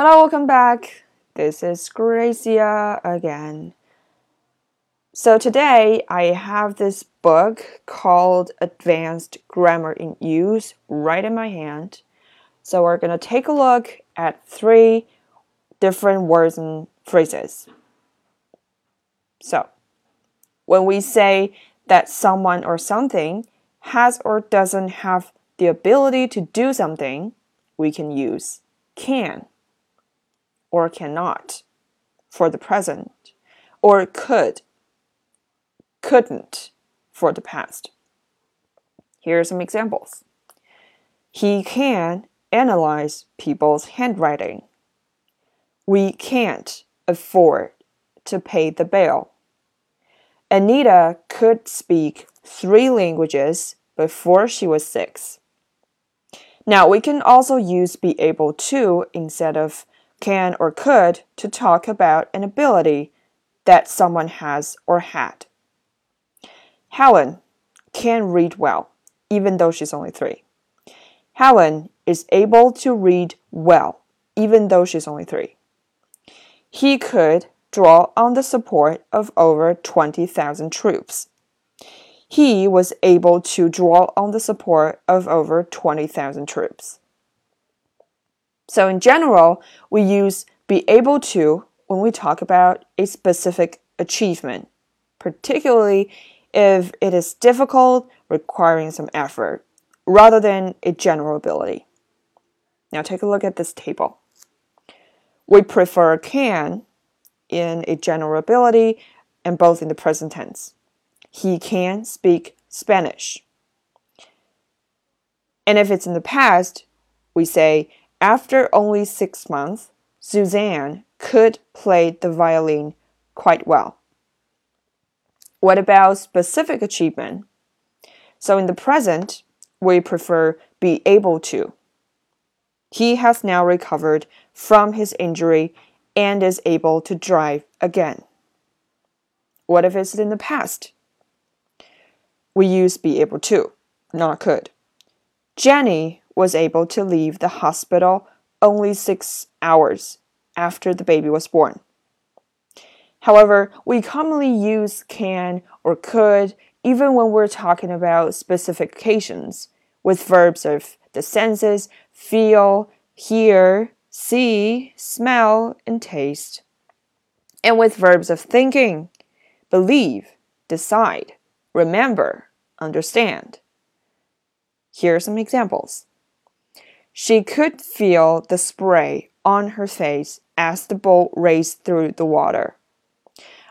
Hello, welcome back. This is Gracia again. So today I have this book called Advanced Grammar in Use right in my hand. So we're going to take a look at three different words and phrases. So, when we say that someone or something has or doesn't have the ability to do something, we can use can or cannot for the present, or could, couldn't for the past. Here are some examples. He can analyze people's handwriting. We can't afford to pay the bill. Anita could speak three languages before she was six. Now, we can also use be able to instead of can or could to talk about an ability that someone has or had. Helen can read well, even though she's only three. Helen is able to read well, even though she's only three. He could draw on the support of over 20,000 troops. He was able to draw on the support of over 20,000 troops. So, in general, we use be able to when we talk about a specific achievement, particularly if it is difficult, requiring some effort, rather than a general ability. Now, take a look at this table. We prefer can in a general ability and both in the present tense. He can speak Spanish. And if it's in the past, we say, after only six months, Suzanne could play the violin quite well. What about specific achievement? So in the present, we prefer be able to. He has now recovered from his injury and is able to drive again. What if it's in the past? We use be able to, not could. Jenny was able to leave the hospital only six hours after the baby was born. However, we commonly use can or could even when we're talking about specific occasions with verbs of the senses feel, hear, see, smell, and taste, and with verbs of thinking, believe, decide, remember, understand. Here are some examples. She could feel the spray on her face as the boat raced through the water.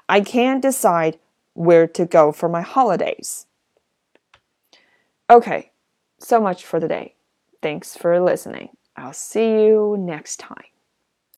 I can't decide where to go for my holidays. Okay, so much for today. Thanks for listening. I'll see you next time.